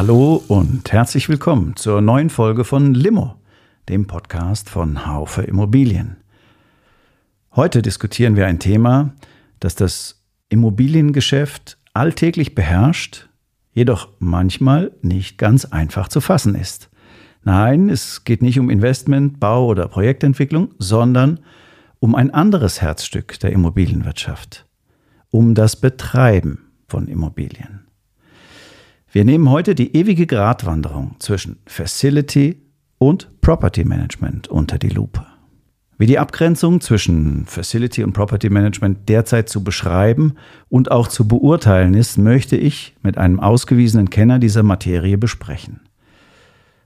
Hallo und herzlich willkommen zur neuen Folge von Limo, dem Podcast von Haufe Immobilien. Heute diskutieren wir ein Thema, das das Immobiliengeschäft alltäglich beherrscht, jedoch manchmal nicht ganz einfach zu fassen ist. Nein, es geht nicht um Investment, Bau oder Projektentwicklung, sondern um ein anderes Herzstück der Immobilienwirtschaft, um das Betreiben von Immobilien. Wir nehmen heute die ewige Gratwanderung zwischen Facility und Property Management unter die Lupe. Wie die Abgrenzung zwischen Facility und Property Management derzeit zu beschreiben und auch zu beurteilen ist, möchte ich mit einem ausgewiesenen Kenner dieser Materie besprechen.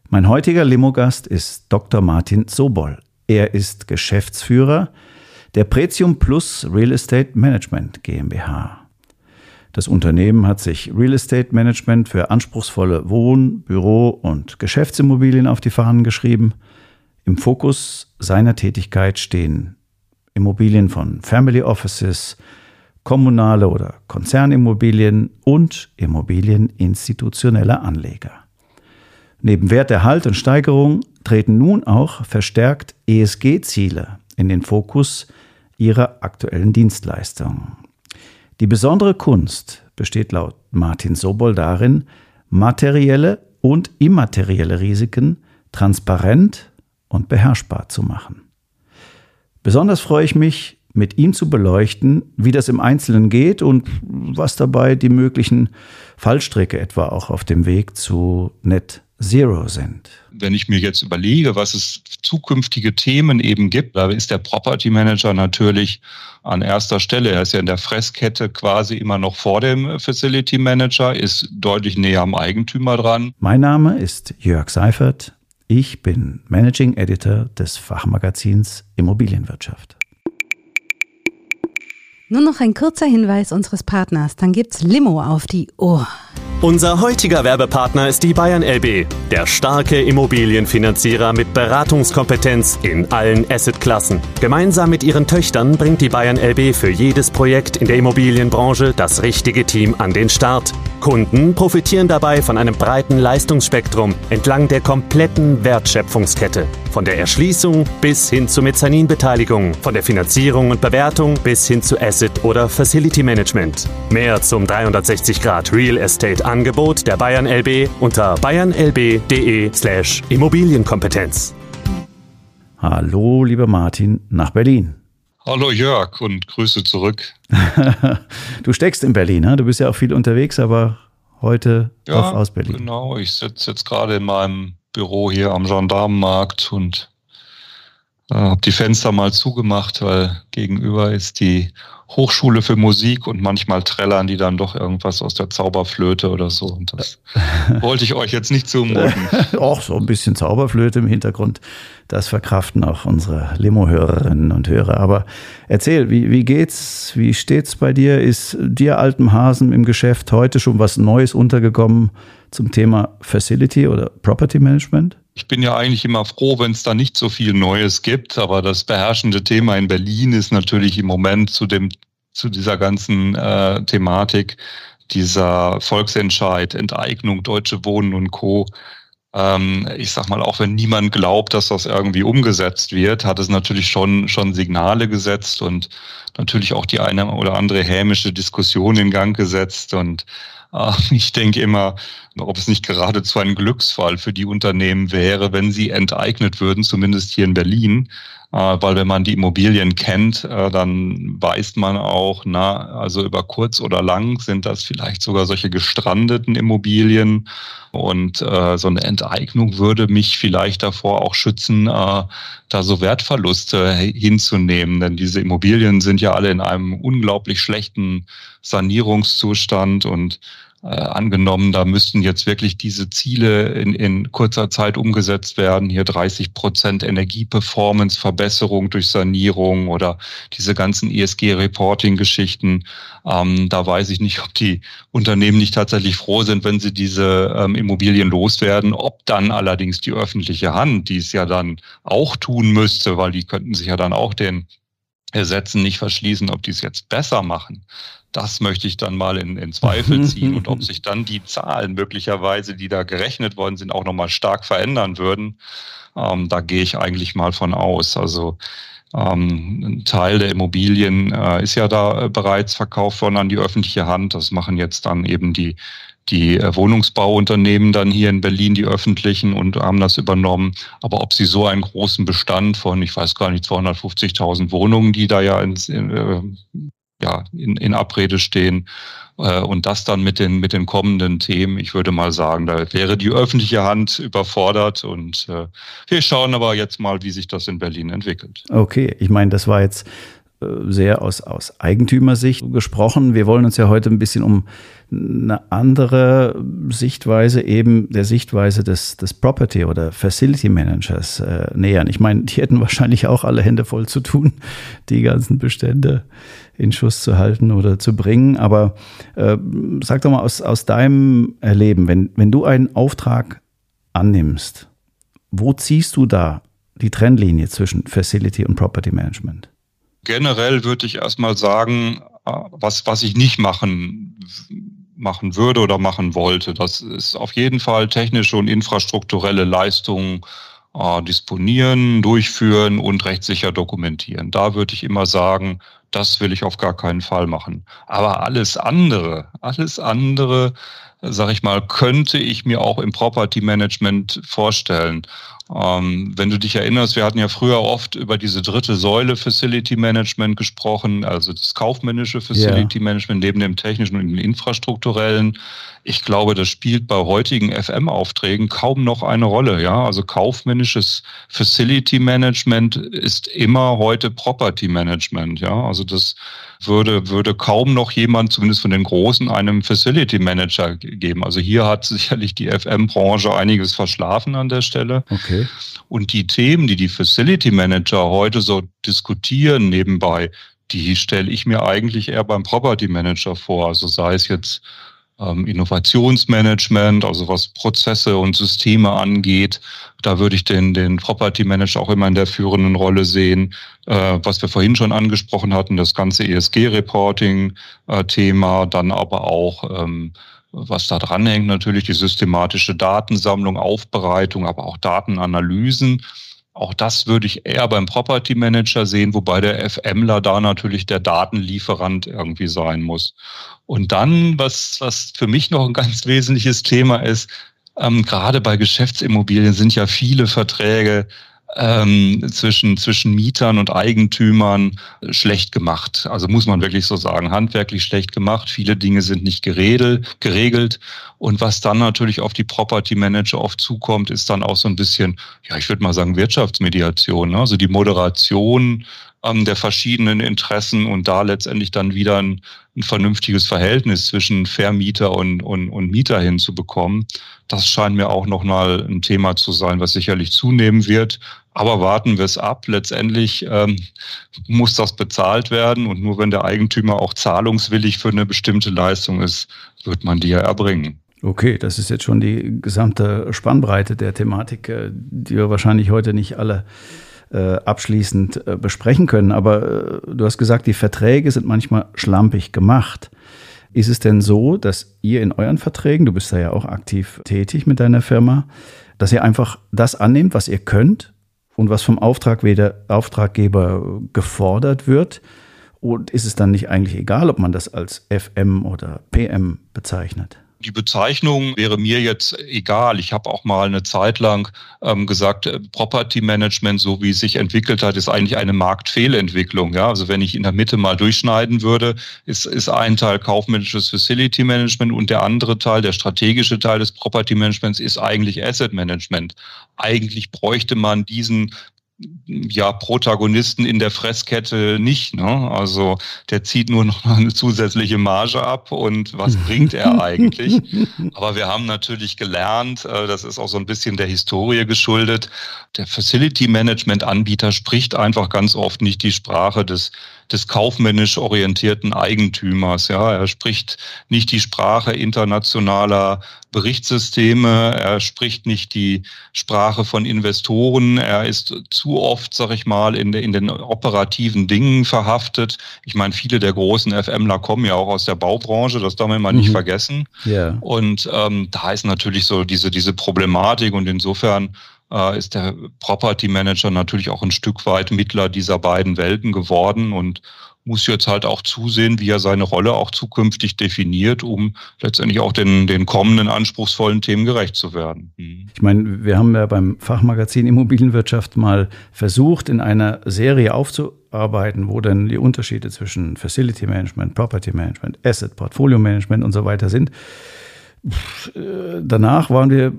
Mein heutiger Limogast ist Dr. Martin Sobol. Er ist Geschäftsführer der Pretium Plus Real Estate Management GmbH. Das Unternehmen hat sich Real Estate Management für anspruchsvolle Wohn-, Büro- und Geschäftsimmobilien auf die Fahnen geschrieben. Im Fokus seiner Tätigkeit stehen Immobilien von Family Offices, kommunale oder Konzernimmobilien und Immobilien institutioneller Anleger. Neben Werterhalt und Steigerung treten nun auch verstärkt ESG-Ziele in den Fokus ihrer aktuellen Dienstleistungen. Die besondere Kunst besteht laut Martin Sobol darin, materielle und immaterielle Risiken transparent und beherrschbar zu machen. Besonders freue ich mich, mit ihm zu beleuchten, wie das im Einzelnen geht und was dabei die möglichen Fallstricke etwa auch auf dem Weg zu Net Zero sind. Wenn ich mir jetzt überlege, was es zukünftige Themen eben gibt, da ist der Property Manager natürlich an erster Stelle. Er ist ja in der Fresskette quasi immer noch vor dem Facility Manager, ist deutlich näher am Eigentümer dran. Mein Name ist Jörg Seifert. Ich bin Managing Editor des Fachmagazins Immobilienwirtschaft. Nur noch ein kurzer Hinweis unseres Partners, dann gibt's Limo auf die Ohr. Unser heutiger Werbepartner ist die Bayern LB, der starke Immobilienfinanzierer mit Beratungskompetenz in allen Assetklassen. Gemeinsam mit ihren Töchtern bringt die Bayern LB für jedes Projekt in der Immobilienbranche das richtige Team an den Start. Kunden profitieren dabei von einem breiten Leistungsspektrum entlang der kompletten Wertschöpfungskette. Von der Erschließung bis hin zur Mezzaninbeteiligung, von der Finanzierung und Bewertung bis hin zu Asset- oder Facility Management. Mehr zum 360 Grad Real Estate Angebot der Bayern LB unter bayernlb.de slash Immobilienkompetenz. Hallo, lieber Martin, nach Berlin. Hallo Jörg und Grüße zurück. du steckst in Berlin, ne? du bist ja auch viel unterwegs, aber heute ja, doch aus Berlin. Genau, ich sitze jetzt gerade in meinem Büro hier am Gendarmenmarkt und äh, habe die Fenster mal zugemacht, weil gegenüber ist die Hochschule für Musik und manchmal trällern die dann doch irgendwas aus der Zauberflöte oder so. Und das wollte ich euch jetzt nicht zumuten. Auch so ein bisschen Zauberflöte im Hintergrund. Das verkraften auch unsere Limo-Hörerinnen und Hörer. Aber erzähl, wie, wie geht's? Wie steht's bei dir? Ist dir altem Hasen im Geschäft heute schon was Neues untergekommen zum Thema Facility oder Property Management? Ich bin ja eigentlich immer froh, wenn es da nicht so viel Neues gibt, aber das beherrschende Thema in Berlin ist natürlich im Moment zu dem zu dieser ganzen äh, Thematik dieser Volksentscheid, Enteignung, Deutsche Wohnen und Co. Ähm, ich sag mal, auch wenn niemand glaubt, dass das irgendwie umgesetzt wird, hat es natürlich schon, schon Signale gesetzt und natürlich auch die eine oder andere hämische Diskussion in Gang gesetzt und ich denke immer, ob es nicht geradezu ein Glücksfall für die Unternehmen wäre, wenn sie enteignet würden, zumindest hier in Berlin. Äh, weil wenn man die Immobilien kennt, äh, dann weiß man auch, na, also über kurz oder lang sind das vielleicht sogar solche gestrandeten Immobilien. Und äh, so eine Enteignung würde mich vielleicht davor auch schützen, da so Wertverluste hinzunehmen. Denn diese Immobilien sind ja alle in einem unglaublich schlechten Sanierungszustand und äh, angenommen, da müssten jetzt wirklich diese Ziele in, in kurzer Zeit umgesetzt werden. Hier 30 Prozent Energieperformance, Verbesserung durch Sanierung oder diese ganzen ESG-Reporting-Geschichten. Ähm, da weiß ich nicht, ob die Unternehmen nicht tatsächlich froh sind, wenn sie diese ähm, Immobilien loswerden. Ob dann allerdings die öffentliche Hand, die es ja dann auch tun müsste, weil die könnten sich ja dann auch den Sätzen nicht verschließen, ob die es jetzt besser machen das möchte ich dann mal in, in Zweifel ziehen und ob sich dann die Zahlen möglicherweise, die da gerechnet worden sind, auch nochmal stark verändern würden. Ähm, da gehe ich eigentlich mal von aus. Also ähm, ein Teil der Immobilien äh, ist ja da äh, bereits verkauft worden an die öffentliche Hand. Das machen jetzt dann eben die die äh, Wohnungsbauunternehmen dann hier in Berlin, die öffentlichen, und haben das übernommen. Aber ob sie so einen großen Bestand von, ich weiß gar nicht, 250.000 Wohnungen, die da ja ins, äh, ja, in, in Abrede stehen. Äh, und das dann mit den, mit den kommenden Themen, ich würde mal sagen, da wäre die öffentliche Hand überfordert. Und äh, wir schauen aber jetzt mal, wie sich das in Berlin entwickelt. Okay, ich meine, das war jetzt äh, sehr aus, aus Eigentümersicht gesprochen. Wir wollen uns ja heute ein bisschen um eine andere Sichtweise eben der Sichtweise des, des Property oder Facility Managers äh, nähern. Ich meine, die hätten wahrscheinlich auch alle Hände voll zu tun, die ganzen Bestände in Schuss zu halten oder zu bringen. Aber äh, sag doch mal aus, aus deinem Erleben, wenn, wenn du einen Auftrag annimmst, wo ziehst du da die Trennlinie zwischen Facility und Property Management? Generell würde ich erstmal sagen, äh, was, was ich nicht machen, machen würde oder machen wollte. Das ist auf jeden Fall technische und infrastrukturelle Leistungen äh, disponieren, durchführen und rechtssicher dokumentieren. Da würde ich immer sagen, das will ich auf gar keinen Fall machen. Aber alles andere, alles andere, sag ich mal, könnte ich mir auch im Property Management vorstellen. Ähm, wenn du dich erinnerst, wir hatten ja früher oft über diese dritte Säule Facility Management gesprochen, also das kaufmännische Facility ja. Management neben dem technischen und dem infrastrukturellen. Ich glaube, das spielt bei heutigen FM-Aufträgen kaum noch eine Rolle. Ja, also kaufmännisches Facility Management ist immer heute Property Management. Ja, also das würde, würde kaum noch jemand, zumindest von den Großen, einem Facility Manager geben. Also hier hat sicherlich die FM-Branche einiges verschlafen an der Stelle. Okay. Und die Themen, die die Facility Manager heute so diskutieren nebenbei, die stelle ich mir eigentlich eher beim Property Manager vor. Also sei es jetzt Innovationsmanagement, also was Prozesse und Systeme angeht. Da würde ich den, den Property Manager auch immer in der führenden Rolle sehen. Äh, was wir vorhin schon angesprochen hatten, das ganze ESG-Reporting-Thema, äh, dann aber auch ähm, was da dranhängt, natürlich die systematische Datensammlung, Aufbereitung, aber auch Datenanalysen. Auch das würde ich eher beim Property Manager sehen, wobei der FMler da natürlich der Datenlieferant irgendwie sein muss. Und dann, was, was für mich noch ein ganz wesentliches Thema ist, ähm, gerade bei Geschäftsimmobilien sind ja viele Verträge ähm, zwischen, zwischen Mietern und Eigentümern schlecht gemacht. Also muss man wirklich so sagen, handwerklich schlecht gemacht. Viele Dinge sind nicht geregelt, geregelt. Und was dann natürlich auf die Property Manager oft zukommt, ist dann auch so ein bisschen, ja, ich würde mal sagen, Wirtschaftsmediation. Ne? Also die Moderation ähm, der verschiedenen Interessen und da letztendlich dann wieder ein, ein vernünftiges Verhältnis zwischen Vermieter und, und, und Mieter hinzubekommen. Das scheint mir auch noch mal ein Thema zu sein, was sicherlich zunehmen wird. Aber warten wir es ab. Letztendlich ähm, muss das bezahlt werden und nur wenn der Eigentümer auch zahlungswillig für eine bestimmte Leistung ist, wird man die ja erbringen. Okay, das ist jetzt schon die gesamte Spannbreite der Thematik, äh, die wir wahrscheinlich heute nicht alle äh, abschließend äh, besprechen können. Aber du hast gesagt, die Verträge sind manchmal schlampig gemacht. Ist es denn so, dass ihr in euren Verträgen, du bist da ja auch aktiv tätig mit deiner Firma, dass ihr einfach das annehmt, was ihr könnt und was vom Auftraggeber gefordert wird? Und ist es dann nicht eigentlich egal, ob man das als FM oder PM bezeichnet? Die Bezeichnung wäre mir jetzt egal. Ich habe auch mal eine Zeit lang ähm, gesagt, äh, Property Management, so wie es sich entwickelt hat, ist eigentlich eine Marktfehlentwicklung. Ja? Also wenn ich in der Mitte mal durchschneiden würde, ist, ist ein Teil kaufmännisches Facility Management und der andere Teil, der strategische Teil des Property Managements, ist eigentlich Asset Management. Eigentlich bräuchte man diesen ja, Protagonisten in der Fresskette nicht. Ne? Also der zieht nur noch eine zusätzliche Marge ab und was bringt er eigentlich? Aber wir haben natürlich gelernt, äh, das ist auch so ein bisschen der Historie geschuldet, der Facility Management Anbieter spricht einfach ganz oft nicht die Sprache des des kaufmännisch orientierten Eigentümers. Ja, er spricht nicht die Sprache internationaler Berichtssysteme, er spricht nicht die Sprache von Investoren, er ist zu oft, sag ich mal, in, in den operativen Dingen verhaftet. Ich meine, viele der großen FMler kommen ja auch aus der Baubranche, das darf man mal mhm. nicht vergessen. Yeah. Und ähm, da ist natürlich so diese, diese Problematik und insofern äh, ist der Property Manager natürlich auch ein Stück weit Mittler dieser beiden Welten geworden und muss jetzt halt auch zusehen, wie er seine Rolle auch zukünftig definiert, um letztendlich auch den, den kommenden anspruchsvollen Themen gerecht zu werden. Mhm. Ich meine, wir haben ja beim Fachmagazin Immobilienwirtschaft mal versucht, in einer Serie aufzuarbeiten, wo dann die Unterschiede zwischen Facility Management, Property Management, Asset Portfolio Management und so weiter sind danach waren wir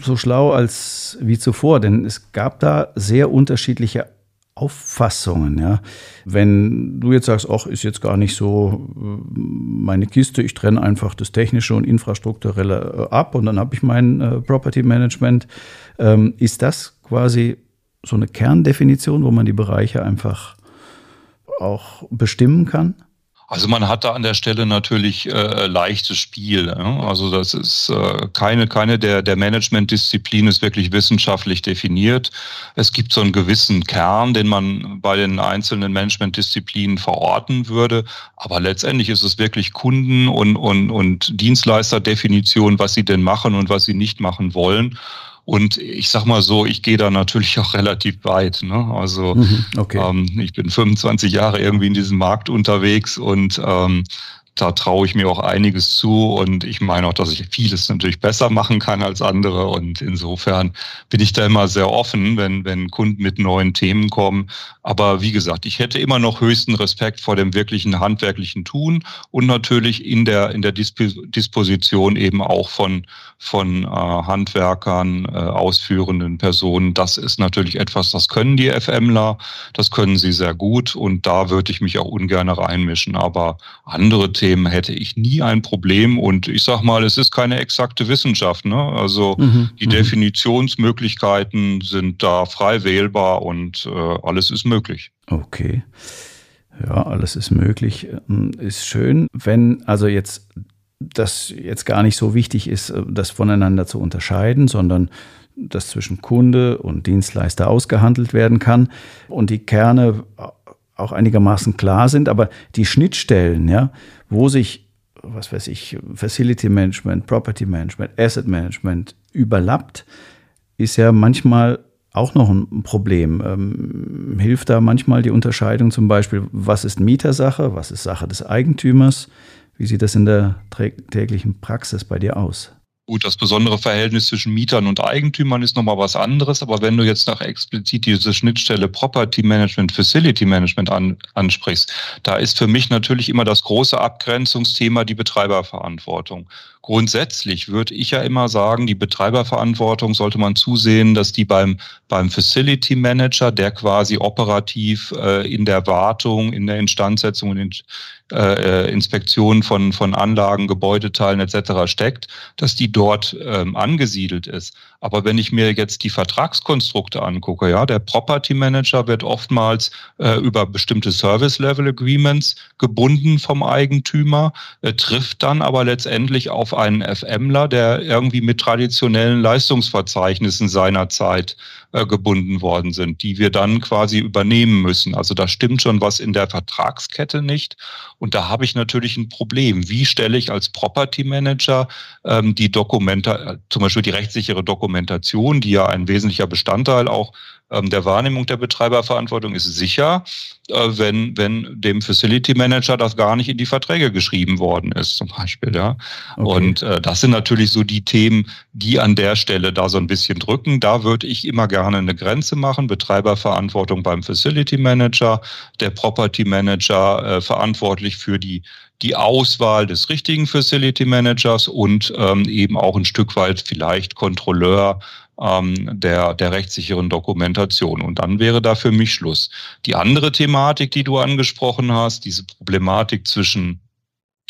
so schlau als wie zuvor, denn es gab da sehr unterschiedliche Auffassungen. Ja. Wenn du jetzt sagst, ach, ist jetzt gar nicht so äh, meine Kiste, ich trenne einfach das Technische und Infrastrukturelle äh, ab und dann habe ich mein äh, Property Management, ähm, ist das quasi so eine Kerndefinition, wo man die Bereiche einfach auch bestimmen kann? Also man hat da an der Stelle natürlich äh, leichtes Spiel. Ja? Also das ist äh, keine, keine der, der Management-Disziplin ist wirklich wissenschaftlich definiert. Es gibt so einen gewissen Kern, den man bei den einzelnen Management-Disziplinen verorten würde. Aber letztendlich ist es wirklich Kunden- und, und, und Dienstleisterdefinition, was sie denn machen und was sie nicht machen wollen. Und ich sag mal so, ich gehe da natürlich auch relativ weit. Ne? Also mhm, okay. ähm, ich bin 25 Jahre irgendwie in diesem Markt unterwegs und ähm, da traue ich mir auch einiges zu und ich meine auch, dass ich vieles natürlich besser machen kann als andere und insofern bin ich da immer sehr offen, wenn, wenn Kunden mit neuen Themen kommen. Aber wie gesagt, ich hätte immer noch höchsten Respekt vor dem wirklichen handwerklichen Tun und natürlich in der, in der Disposition eben auch von, von äh, Handwerkern, äh, ausführenden Personen. Das ist natürlich etwas, das können die FMler, das können sie sehr gut und da würde ich mich auch ungern reinmischen. Aber andere Themen hätte ich nie ein Problem. Und ich sage mal, es ist keine exakte Wissenschaft. Ne? Also mhm, die mhm. Definitionsmöglichkeiten sind da frei wählbar und äh, alles ist möglich. Okay. Ja, alles ist möglich. Ähm, ist schön, wenn also jetzt das jetzt gar nicht so wichtig ist, äh, das voneinander zu unterscheiden, sondern das zwischen Kunde und Dienstleister ausgehandelt werden kann und die Kerne auch einigermaßen klar sind, aber die Schnittstellen, ja, wo sich, was weiß ich, Facility Management, Property Management, Asset Management überlappt, ist ja manchmal auch noch ein Problem. Ähm, hilft da manchmal die Unterscheidung zum Beispiel, was ist Mietersache, was ist Sache des Eigentümers? Wie sieht das in der täglichen Praxis bei dir aus? Gut, das besondere Verhältnis zwischen Mietern und Eigentümern ist nochmal was anderes, aber wenn du jetzt nach explizit diese Schnittstelle Property Management, Facility Management an, ansprichst, da ist für mich natürlich immer das große Abgrenzungsthema die Betreiberverantwortung. Grundsätzlich würde ich ja immer sagen, die Betreiberverantwortung sollte man zusehen, dass die beim, beim Facility Manager, der quasi operativ äh, in der Wartung, in der Instandsetzung und in, äh, Inspektion von, von Anlagen, Gebäudeteilen etc. steckt, dass die dort ähm, angesiedelt ist. Aber wenn ich mir jetzt die Vertragskonstrukte angucke, ja, der Property Manager wird oftmals äh, über bestimmte Service Level Agreements gebunden vom Eigentümer, äh, trifft dann aber letztendlich auf einen FMler, der irgendwie mit traditionellen Leistungsverzeichnissen seiner Zeit äh, gebunden worden sind, die wir dann quasi übernehmen müssen. Also da stimmt schon was in der Vertragskette nicht. Und da habe ich natürlich ein Problem. Wie stelle ich als Property Manager ähm, die Dokumente, zum Beispiel die rechtssichere Dokumentation, die ja ein wesentlicher Bestandteil auch der Wahrnehmung der Betreiberverantwortung ist sicher, äh, wenn, wenn dem Facility Manager das gar nicht in die Verträge geschrieben worden ist, zum Beispiel. Ja. Okay. Und äh, das sind natürlich so die Themen, die an der Stelle da so ein bisschen drücken. Da würde ich immer gerne eine Grenze machen. Betreiberverantwortung beim Facility Manager, der Property Manager äh, verantwortlich für die die Auswahl des richtigen Facility Managers und ähm, eben auch ein Stück weit vielleicht Kontrolleur ähm, der, der rechtssicheren Dokumentation. Und dann wäre da für mich Schluss. Die andere Thematik, die du angesprochen hast, diese Problematik zwischen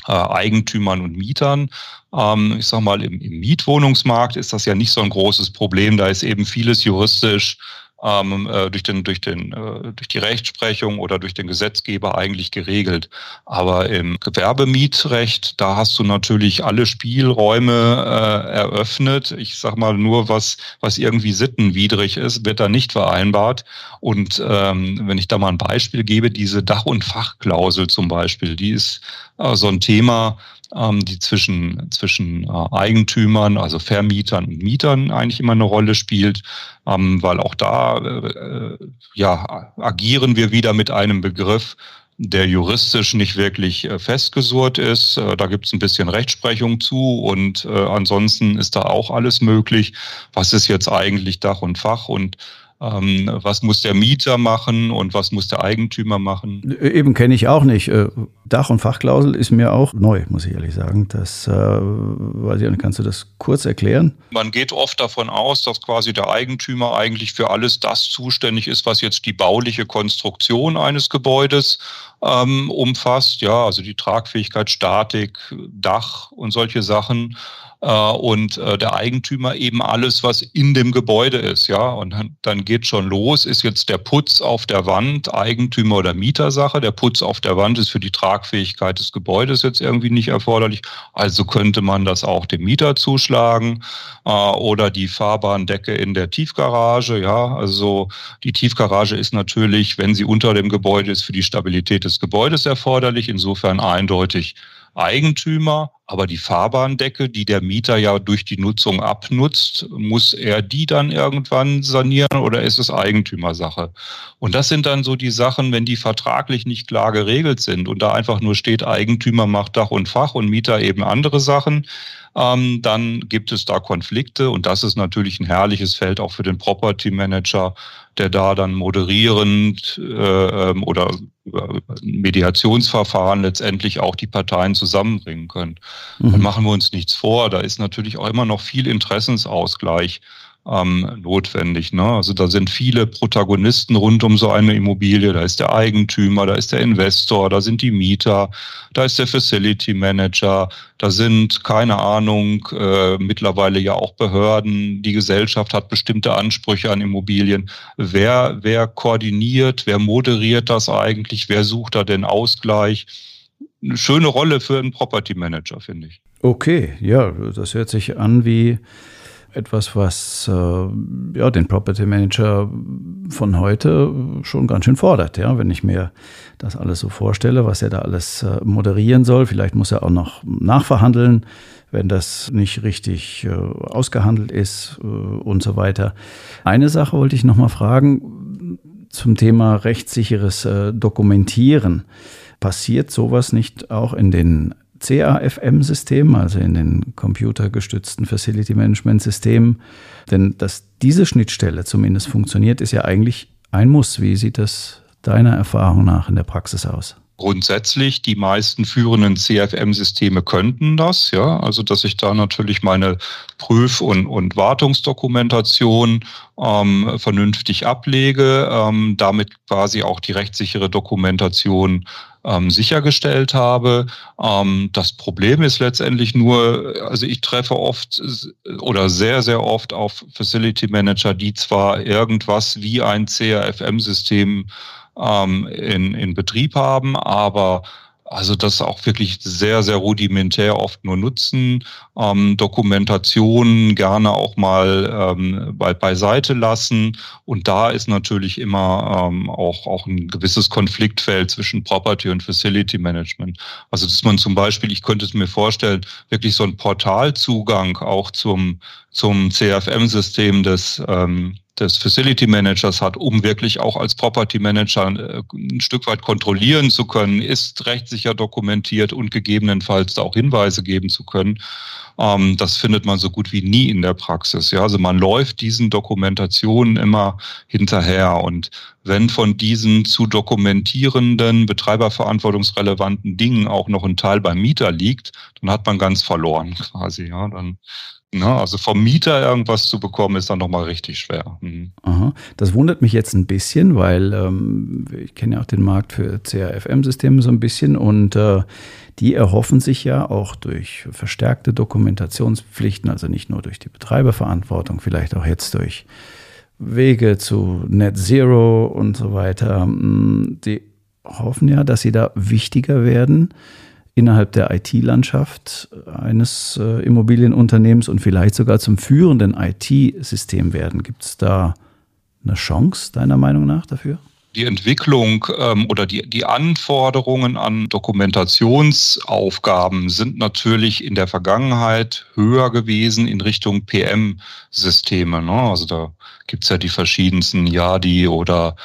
äh, Eigentümern und Mietern. Ähm, ich sage mal, im Mietwohnungsmarkt ist das ja nicht so ein großes Problem. Da ist eben vieles juristisch ähm, äh, durch, den, durch, den, äh, durch die Rechtsprechung oder durch den Gesetzgeber eigentlich geregelt. Aber im Gewerbemietrecht, da hast du natürlich alle Spielräume äh, eröffnet. Ich sag mal, nur was, was irgendwie sittenwidrig ist, wird da nicht vereinbart. Und ähm, wenn ich da mal ein Beispiel gebe, diese Dach- und Fachklausel zum Beispiel, die ist äh, so ein Thema, die zwischen, zwischen äh, Eigentümern, also Vermietern und Mietern eigentlich immer eine Rolle spielt, ähm, weil auch da äh, ja, agieren wir wieder mit einem Begriff, der juristisch nicht wirklich äh, festgesurrt ist. Da gibt es ein bisschen Rechtsprechung zu und ansonsten ist da auch alles möglich. Was ist jetzt eigentlich Dach und Fach und ähm, was muss der Mieter machen und was muss der Eigentümer machen? Eben kenne ich auch nicht. Dach- und Fachklausel ist mir auch neu, muss ich ehrlich sagen. Das äh, weiß ich nicht. Kannst du das kurz erklären? Man geht oft davon aus, dass quasi der Eigentümer eigentlich für alles das zuständig ist, was jetzt die bauliche Konstruktion eines Gebäudes ähm, umfasst. Ja, also die Tragfähigkeit, Statik, Dach und solche Sachen. Äh, und äh, der Eigentümer eben alles, was in dem Gebäude ist. Ja, und dann, geht schon los. Ist jetzt der Putz auf der Wand Eigentümer oder Mietersache? Der Putz auf der Wand ist für die Tragfähigkeit des Gebäudes jetzt irgendwie nicht erforderlich. Also könnte man das auch dem Mieter zuschlagen äh, oder die Fahrbahndecke in der Tiefgarage. Ja, also die Tiefgarage ist natürlich, wenn sie unter dem Gebäude ist, für die Stabilität des Gebäudes erforderlich. Insofern eindeutig Eigentümer, aber die Fahrbahndecke, die der Mieter ja durch die Nutzung abnutzt, muss er die dann irgendwann sanieren oder ist es Eigentümersache? Und das sind dann so die Sachen, wenn die vertraglich nicht klar geregelt sind und da einfach nur steht, Eigentümer macht Dach und Fach und Mieter eben andere Sachen, ähm, dann gibt es da Konflikte und das ist natürlich ein herrliches Feld auch für den Property Manager, der da dann moderierend äh, ähm, oder Mediationsverfahren letztendlich auch die Parteien zusammenbringen können. Mhm. Und machen wir uns nichts vor, da ist natürlich auch immer noch viel Interessensausgleich ähm, notwendig. Ne? Also da sind viele Protagonisten rund um so eine Immobilie. Da ist der Eigentümer, da ist der Investor, da sind die Mieter, da ist der Facility Manager, da sind, keine Ahnung, äh, mittlerweile ja auch Behörden. Die Gesellschaft hat bestimmte Ansprüche an Immobilien. Wer, wer koordiniert, wer moderiert das eigentlich? Wer sucht da den Ausgleich? Eine schöne Rolle für einen Property Manager, finde ich. Okay, ja, das hört sich an wie etwas, was äh, ja, den Property Manager von heute schon ganz schön fordert. Ja? Wenn ich mir das alles so vorstelle, was er da alles äh, moderieren soll, vielleicht muss er auch noch nachverhandeln, wenn das nicht richtig äh, ausgehandelt ist äh, und so weiter. Eine Sache wollte ich noch mal fragen zum Thema rechtssicheres äh, Dokumentieren. Passiert sowas nicht auch in den CAFM-System, also in den computergestützten Facility Management Systemen. Denn dass diese Schnittstelle zumindest funktioniert, ist ja eigentlich ein Muss. Wie sieht das deiner Erfahrung nach in der Praxis aus? Grundsätzlich, die meisten führenden CFM-Systeme könnten das, ja. Also, dass ich da natürlich meine Prüf- und, und Wartungsdokumentation ähm, vernünftig ablege, ähm, damit quasi auch die rechtssichere Dokumentation ähm, sichergestellt habe. Ähm, das Problem ist letztendlich nur, also ich treffe oft oder sehr, sehr oft auf Facility Manager, die zwar irgendwas wie ein CRFM-System ähm, in, in Betrieb haben, aber also das auch wirklich sehr, sehr rudimentär oft nur nutzen, ähm, Dokumentation gerne auch mal ähm, bei, beiseite lassen. Und da ist natürlich immer ähm, auch, auch ein gewisses Konfliktfeld zwischen Property und Facility Management. Also dass man zum Beispiel, ich könnte es mir vorstellen, wirklich so ein Portalzugang auch zum, zum CFM-System des ähm, des Facility Managers hat, um wirklich auch als Property Manager äh, ein Stück weit kontrollieren zu können, ist rechtssicher dokumentiert und gegebenenfalls auch Hinweise geben zu können. Ähm, das findet man so gut wie nie in der Praxis. Ja, also man läuft diesen Dokumentationen immer hinterher und wenn von diesen zu dokumentierenden, betreiberverantwortungsrelevanten Dingen auch noch ein Teil beim Mieter liegt, dann hat man ganz verloren quasi. Ja, dann Ne? Also vom Mieter irgendwas zu bekommen, ist dann nochmal richtig schwer. Mhm. Aha. Das wundert mich jetzt ein bisschen, weil ähm, ich kenne ja auch den Markt für CRFM-Systeme so ein bisschen und äh, die erhoffen sich ja auch durch verstärkte Dokumentationspflichten, also nicht nur durch die Betreiberverantwortung, vielleicht auch jetzt durch Wege zu Net Zero und so weiter. Mm, die hoffen ja, dass sie da wichtiger werden innerhalb der IT-Landschaft eines äh, Immobilienunternehmens und vielleicht sogar zum führenden IT-System werden. Gibt es da eine Chance deiner Meinung nach dafür? Die Entwicklung ähm, oder die, die Anforderungen an Dokumentationsaufgaben sind natürlich in der Vergangenheit höher gewesen in Richtung PM-Systeme. Ne? Also da gibt es ja die verschiedensten YADI oder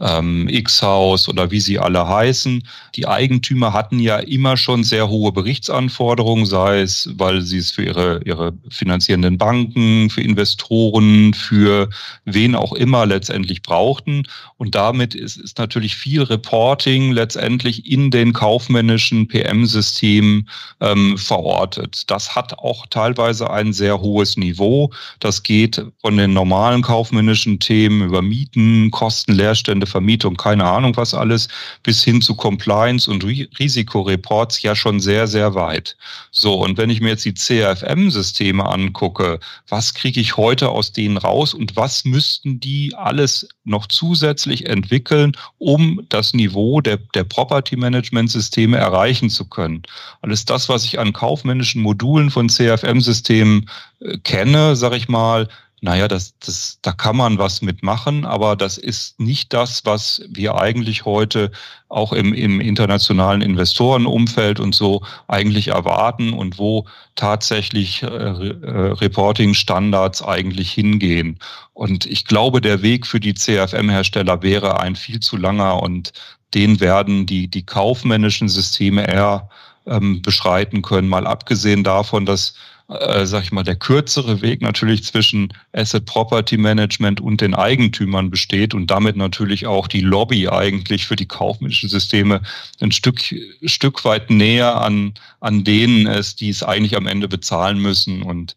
ähm, X-Haus oder wie sie alle heißen. Die Eigentümer hatten ja immer schon sehr hohe Berichtsanforderungen, sei es, weil sie es für ihre, ihre finanzierenden Banken, für Investoren, für wen auch immer letztendlich brauchten. Und damit ist, ist natürlich viel Reporting letztendlich in den kaufmännischen PM-Systemen ähm, verortet. Das hat auch teilweise ein sehr hohes Niveau. Das geht von den normalen kaufmännischen Themen über Mieten, Kosten, Leerstände, Vermietung, keine Ahnung was alles, bis hin zu Compliance und Risikoreports ja schon sehr, sehr weit. So, und wenn ich mir jetzt die CRFM-Systeme angucke, was kriege ich heute aus denen raus und was müssten die alles noch zusätzlich entwickeln, um das Niveau der, der Property-Management-Systeme erreichen zu können? Alles das, was ich an kaufmännischen Modulen von CRFM-Systemen äh, kenne, sage ich mal, naja, das, das, da kann man was mitmachen, aber das ist nicht das, was wir eigentlich heute auch im, im internationalen Investorenumfeld und so eigentlich erwarten und wo tatsächlich äh, äh Reporting-Standards eigentlich hingehen. Und ich glaube, der Weg für die CFM-Hersteller wäre ein viel zu langer und den werden die, die kaufmännischen Systeme eher ähm, beschreiten können, mal abgesehen davon, dass äh, sag ich mal, der kürzere Weg natürlich zwischen Asset Property Management und den Eigentümern besteht und damit natürlich auch die Lobby eigentlich für die kaufmännischen Systeme ein Stück, Stück weit näher an, an denen ist, die es eigentlich am Ende bezahlen müssen und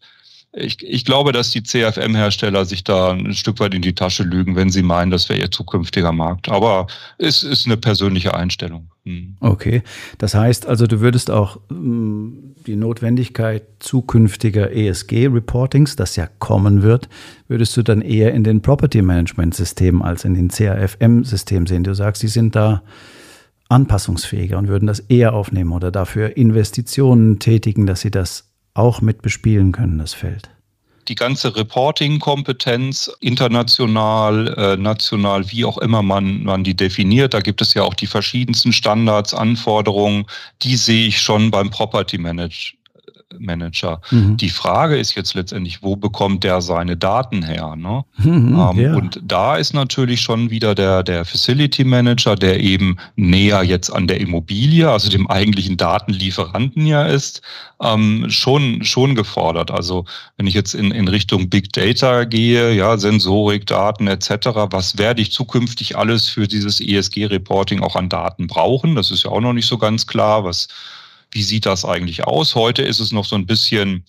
ich, ich glaube, dass die CFM-Hersteller sich da ein Stück weit in die Tasche lügen, wenn sie meinen, das wäre ihr zukünftiger Markt. Aber es ist eine persönliche Einstellung. Hm. Okay, das heißt also, du würdest auch hm, die Notwendigkeit zukünftiger ESG-Reportings, das ja kommen wird, würdest du dann eher in den Property-Management-Systemen als in den CAFM-Systemen sehen. Du sagst, die sind da anpassungsfähiger und würden das eher aufnehmen oder dafür Investitionen tätigen, dass sie das auch mit bespielen können, das Feld? Die ganze Reporting-Kompetenz international, äh, national, wie auch immer man, man die definiert. Da gibt es ja auch die verschiedensten Standards, Anforderungen. Die sehe ich schon beim Property Manage, Manager. Mhm. Die Frage ist jetzt letztendlich, wo bekommt der seine Daten her? Ne? Mhm, ähm, ja. Und da ist natürlich schon wieder der, der Facility Manager, der eben näher jetzt an der Immobilie, also dem eigentlichen Datenlieferanten ja ist, ähm, schon, schon gefordert. Also wenn ich jetzt in, in Richtung Big Data gehe, ja, Sensorik, Daten etc., was werde ich zukünftig alles für dieses ESG-Reporting auch an Daten brauchen? Das ist ja auch noch nicht so ganz klar. Was wie sieht das eigentlich aus? Heute ist es noch so ein bisschen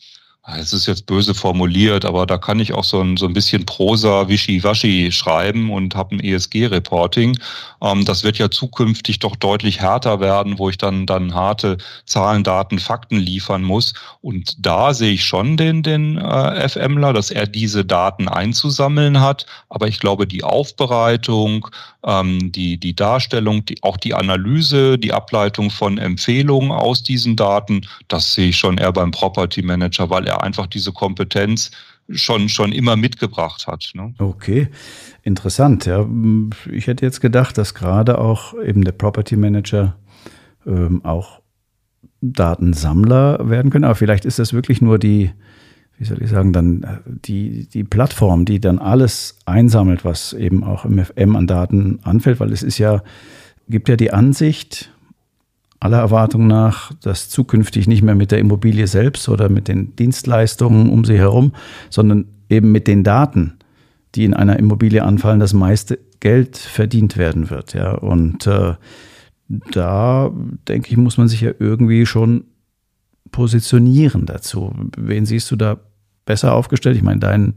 es ist jetzt böse formuliert, aber da kann ich auch so ein, so ein bisschen Prosa Wischiwaschi schreiben und habe ein ESG-Reporting. Ähm, das wird ja zukünftig doch deutlich härter werden, wo ich dann, dann harte Zahlen, Daten, Fakten liefern muss. Und da sehe ich schon den, den äh, FMler, dass er diese Daten einzusammeln hat. Aber ich glaube, die Aufbereitung, ähm, die, die Darstellung, die, auch die Analyse, die Ableitung von Empfehlungen aus diesen Daten, das sehe ich schon eher beim Property Manager, weil er einfach diese Kompetenz schon, schon immer mitgebracht hat. Ne? Okay, interessant. Ja. Ich hätte jetzt gedacht, dass gerade auch eben der Property Manager ähm, auch Datensammler werden können. Aber vielleicht ist das wirklich nur die, wie soll ich sagen, dann äh, die, die Plattform, die dann alles einsammelt, was eben auch im FM an Daten anfällt, weil es ist ja, gibt ja die Ansicht, aller Erwartung nach, dass zukünftig nicht mehr mit der Immobilie selbst oder mit den Dienstleistungen um sie herum, sondern eben mit den Daten, die in einer Immobilie anfallen, das meiste Geld verdient werden wird. Ja, und äh, da denke ich, muss man sich ja irgendwie schon positionieren dazu. Wen siehst du da besser aufgestellt? Ich meine, dein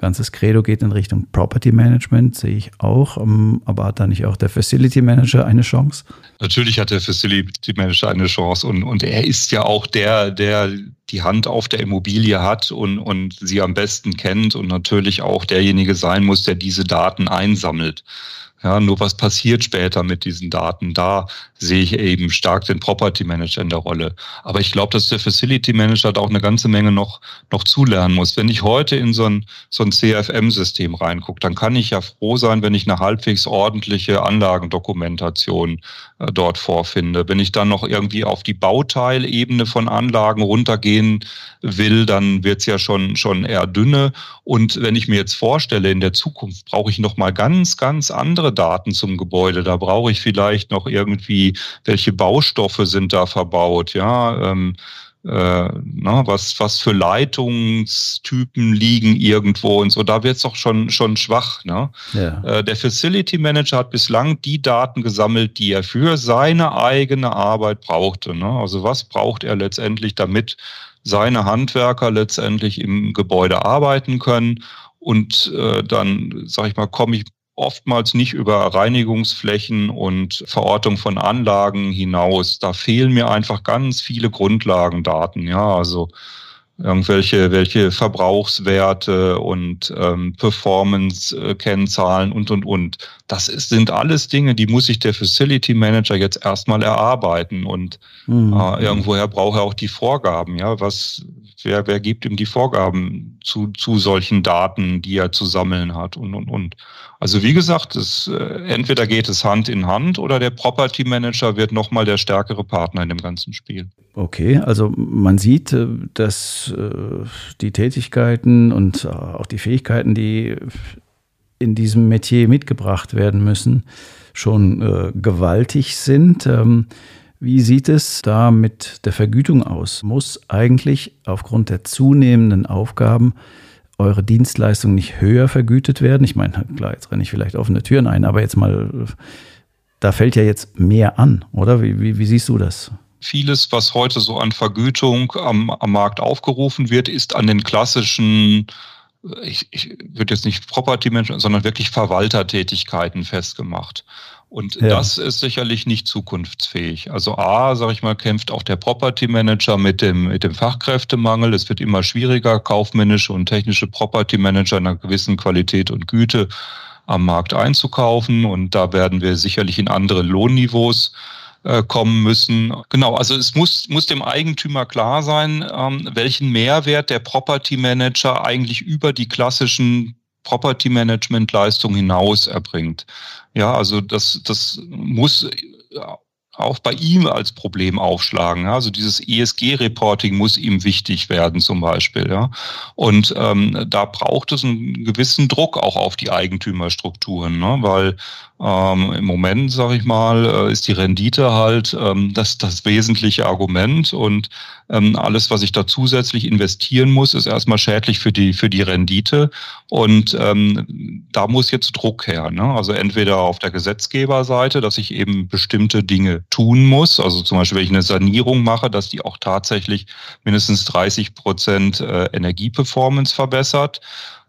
ganzes Credo geht in Richtung Property Management, sehe ich auch. Ähm, aber hat da nicht auch der Facility Manager eine Chance? Natürlich hat der Facility Manager eine Chance und, und er ist ja auch der, der die Hand auf der Immobilie hat und, und sie am besten kennt und natürlich auch derjenige sein muss, der diese Daten einsammelt. Ja, nur was passiert später mit diesen Daten? Da sehe ich eben stark den Property Manager in der Rolle. Aber ich glaube, dass der Facility Manager da auch eine ganze Menge noch, noch zulernen muss. Wenn ich heute in so ein, so ein CFM-System reingucke, dann kann ich ja froh sein, wenn ich eine halbwegs ordentliche Anlagendokumentation äh, dort vorfinde. Wenn ich dann noch irgendwie auf die Bauteilebene von Anlagen runtergehen will, dann wird's ja schon, schon eher dünne. Und wenn ich mir jetzt vorstelle, in der Zukunft brauche ich noch mal ganz, ganz andere Daten zum Gebäude. Da brauche ich vielleicht noch irgendwie, welche Baustoffe sind da verbaut, ja. Ähm, äh, na, was, was für Leitungstypen liegen irgendwo und so, da wird es doch schon, schon schwach. Ne? Ja. Äh, der Facility Manager hat bislang die Daten gesammelt, die er für seine eigene Arbeit brauchte. Ne? Also was braucht er letztendlich, damit seine Handwerker letztendlich im Gebäude arbeiten können? Und äh, dann, sag ich mal, komme ich oftmals nicht über Reinigungsflächen und Verortung von Anlagen hinaus. Da fehlen mir einfach ganz viele Grundlagendaten. Ja, also irgendwelche welche Verbrauchswerte und ähm, Performance-Kennzahlen und, und, und. Das ist, sind alles Dinge, die muss sich der Facility Manager jetzt erstmal erarbeiten und mhm. äh, irgendwoher braucht er auch die Vorgaben. Ja, was, wer, wer gibt ihm die Vorgaben zu, zu solchen Daten, die er zu sammeln hat und, und, und. Also wie gesagt, es, äh, entweder geht es Hand in Hand oder der Property Manager wird nochmal der stärkere Partner in dem ganzen Spiel. Okay, also man sieht, äh, dass äh, die Tätigkeiten und auch die Fähigkeiten, die in diesem Metier mitgebracht werden müssen, schon gewaltig sind. Wie sieht es da mit der Vergütung aus? Muss eigentlich aufgrund der zunehmenden Aufgaben eure Dienstleistung nicht höher vergütet werden? Ich meine, klar, jetzt renne ich vielleicht offene Türen ein, aber jetzt mal, da fällt ja jetzt mehr an, oder? Wie, wie, wie siehst du das? Vieles, was heute so an Vergütung am, am Markt aufgerufen wird, ist an den klassischen ich, ich würde jetzt nicht Property Management, sondern wirklich Verwaltertätigkeiten festgemacht. Und ja. das ist sicherlich nicht zukunftsfähig. Also A, sage ich mal, kämpft auch der Property Manager mit dem, mit dem Fachkräftemangel. Es wird immer schwieriger, kaufmännische und technische Property Manager in einer gewissen Qualität und Güte am Markt einzukaufen. Und da werden wir sicherlich in andere Lohnniveaus äh, kommen müssen. Genau, also es muss, muss dem Eigentümer klar sein, ähm, welchen Mehrwert der Property Manager eigentlich über die klassischen Property Management Leistung hinaus erbringt. Ja, also das, das muss auch bei ihm als Problem aufschlagen. Also dieses ESG-Reporting muss ihm wichtig werden zum Beispiel. Ja. Und ähm, da braucht es einen gewissen Druck auch auf die Eigentümerstrukturen, ne? weil ähm, Im Moment, sage ich mal, äh, ist die Rendite halt ähm, das, das wesentliche Argument und ähm, alles, was ich da zusätzlich investieren muss, ist erstmal schädlich für die, für die Rendite und ähm, da muss jetzt Druck her. Ne? Also entweder auf der Gesetzgeberseite, dass ich eben bestimmte Dinge tun muss, also zum Beispiel, wenn ich eine Sanierung mache, dass die auch tatsächlich mindestens 30 Prozent äh, Energieperformance verbessert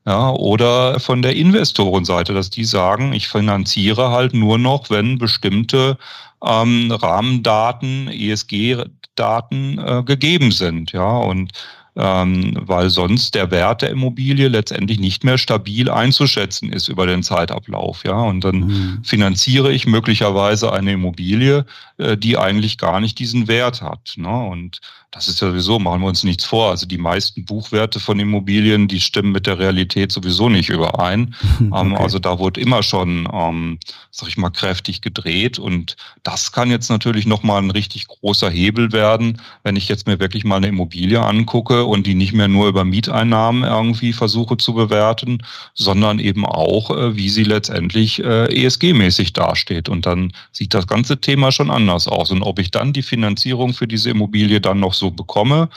ja, oder von der Investorenseite, dass die sagen, ich finanziere halt nur noch, wenn bestimmte ähm, Rahmendaten, ESG-Daten äh, gegeben sind. Ja, und ähm, weil sonst der Wert der Immobilie letztendlich nicht mehr stabil einzuschätzen ist über den Zeitablauf. Ja, und dann mhm. finanziere ich möglicherweise eine Immobilie, äh, die eigentlich gar nicht diesen Wert hat. Ne? Und das ist ja sowieso, machen wir uns nichts vor. Also die meisten Buchwerte von Immobilien, die stimmen mit der Realität sowieso nicht überein. Ähm, okay. Also da wurde immer schon, ähm, sag ich mal, kräftig gedreht. Und das kann jetzt natürlich nochmal ein richtig großer Hebel werden, wenn ich jetzt mir wirklich mal eine Immobilie angucke und die nicht mehr nur über Mieteinnahmen irgendwie versuche zu bewerten, sondern eben auch, äh, wie sie letztendlich äh, ESG-mäßig dasteht. Und dann sieht das ganze Thema schon anders aus. Und ob ich dann die Finanzierung für diese Immobilie dann noch so bekomme,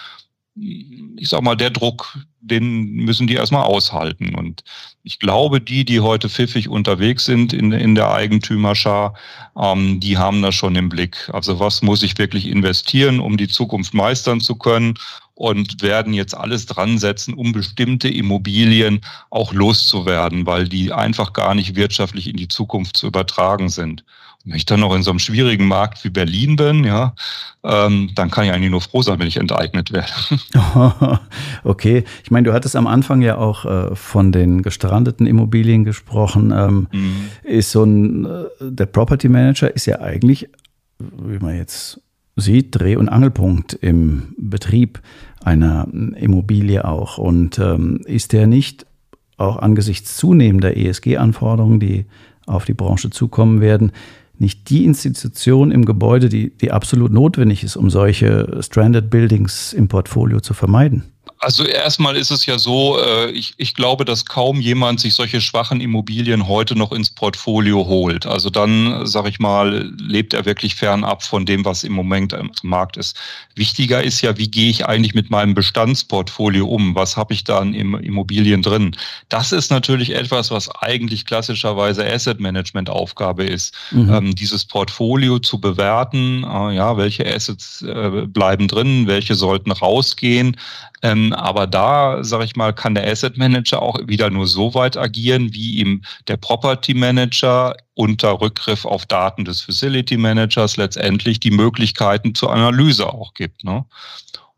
ich sag mal, der Druck, den müssen die erstmal aushalten. Und ich glaube, die, die heute pfiffig unterwegs sind in, in der Eigentümerschar, ähm, die haben das schon im Blick. Also was muss ich wirklich investieren, um die Zukunft meistern zu können? Und werden jetzt alles dran setzen, um bestimmte Immobilien auch loszuwerden, weil die einfach gar nicht wirtschaftlich in die Zukunft zu übertragen sind. Wenn ich dann noch in so einem schwierigen Markt wie Berlin bin, ja, ähm, dann kann ich eigentlich nur froh sein, wenn ich enteignet werde. okay, ich meine, du hattest am Anfang ja auch äh, von den gestrandeten Immobilien gesprochen. Ähm, mhm. Ist so ein, äh, der Property Manager ist ja eigentlich, wie man jetzt sieht, Dreh- und Angelpunkt im Betrieb einer Immobilie auch. Und ähm, ist der nicht auch angesichts zunehmender ESG-Anforderungen, die auf die Branche zukommen werden, nicht die Institution im Gebäude, die, die absolut notwendig ist, um solche Stranded Buildings im Portfolio zu vermeiden? Also erstmal ist es ja so, äh, ich, ich glaube, dass kaum jemand sich solche schwachen Immobilien heute noch ins Portfolio holt. Also dann, sage ich mal, lebt er wirklich fernab von dem, was im Moment am Markt ist. Wichtiger ist ja, wie gehe ich eigentlich mit meinem Bestandsportfolio um? Was habe ich da an Immobilien drin? Das ist natürlich etwas, was eigentlich klassischerweise Asset Management Aufgabe ist, mhm. ähm, dieses Portfolio zu bewerten. Äh, ja, welche Assets äh, bleiben drin, welche sollten rausgehen ähm, aber da, sage ich mal, kann der Asset Manager auch wieder nur so weit agieren, wie ihm der Property Manager unter Rückgriff auf Daten des Facility Managers letztendlich die Möglichkeiten zur Analyse auch gibt. Ne?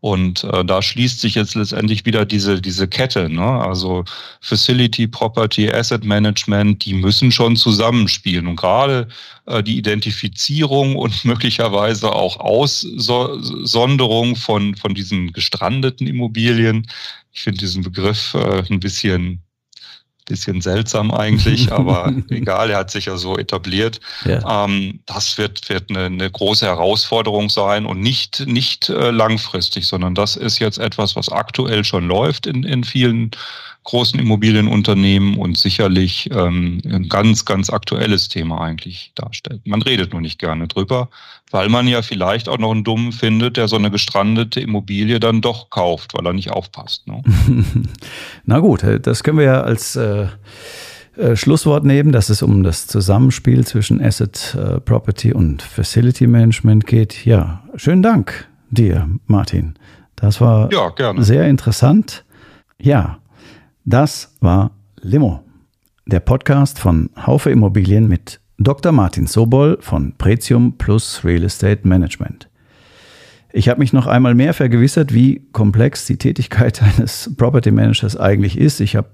Und äh, da schließt sich jetzt letztendlich wieder diese, diese Kette. Ne? Also Facility, Property, Asset Management, die müssen schon zusammenspielen. Und gerade äh, die Identifizierung und möglicherweise auch Aussonderung von, von diesen gestrandeten Immobilien, ich finde diesen Begriff äh, ein bisschen bisschen seltsam eigentlich, aber egal, er hat sich ja so etabliert. Ja. Ähm, das wird, wird eine, eine, große Herausforderung sein und nicht, nicht äh, langfristig, sondern das ist jetzt etwas, was aktuell schon läuft in, in vielen großen Immobilienunternehmen und sicherlich ähm, ein ganz, ganz aktuelles Thema eigentlich darstellt. Man redet nur nicht gerne drüber, weil man ja vielleicht auch noch einen Dummen findet, der so eine gestrandete Immobilie dann doch kauft, weil er nicht aufpasst. Ne? Na gut, das können wir ja als äh, äh, Schlusswort nehmen, dass es um das Zusammenspiel zwischen Asset, äh, Property und Facility Management geht. Ja, schönen Dank dir, Martin. Das war ja, sehr interessant. Ja, das war Limo, der Podcast von Haufe Immobilien mit Dr. Martin Sobol von Pretium Plus Real Estate Management. Ich habe mich noch einmal mehr vergewissert, wie komplex die Tätigkeit eines Property Managers eigentlich ist. Ich habe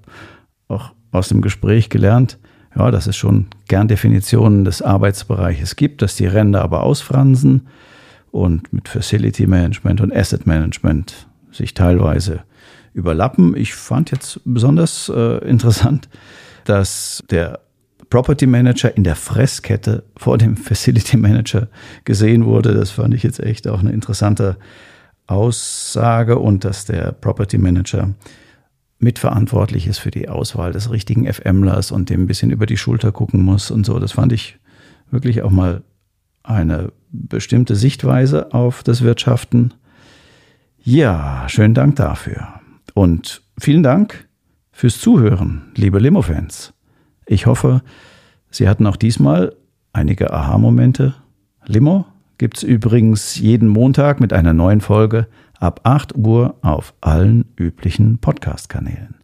auch aus dem Gespräch gelernt, ja, dass es schon gern Definitionen des Arbeitsbereiches gibt, dass die Ränder aber ausfransen und mit Facility Management und Asset Management sich teilweise überlappen. Ich fand jetzt besonders äh, interessant, dass der Property Manager in der Fresskette vor dem Facility Manager gesehen wurde. Das fand ich jetzt echt auch eine interessante Aussage und dass der Property Manager mitverantwortlich ist für die Auswahl des richtigen FMlers und dem ein bisschen über die Schulter gucken muss und so. Das fand ich wirklich auch mal eine bestimmte Sichtweise auf das Wirtschaften. Ja, schönen Dank dafür. Und vielen Dank fürs Zuhören, liebe Limo-Fans. Ich hoffe, Sie hatten auch diesmal einige Aha-Momente. Limo gibt es übrigens jeden Montag mit einer neuen Folge ab 8 Uhr auf allen üblichen Podcast-Kanälen.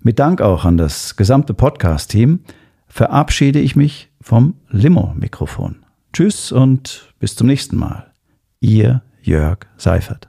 Mit Dank auch an das gesamte Podcast-Team verabschiede ich mich vom Limo-Mikrofon. Tschüss und bis zum nächsten Mal. Ihr Jörg Seifert.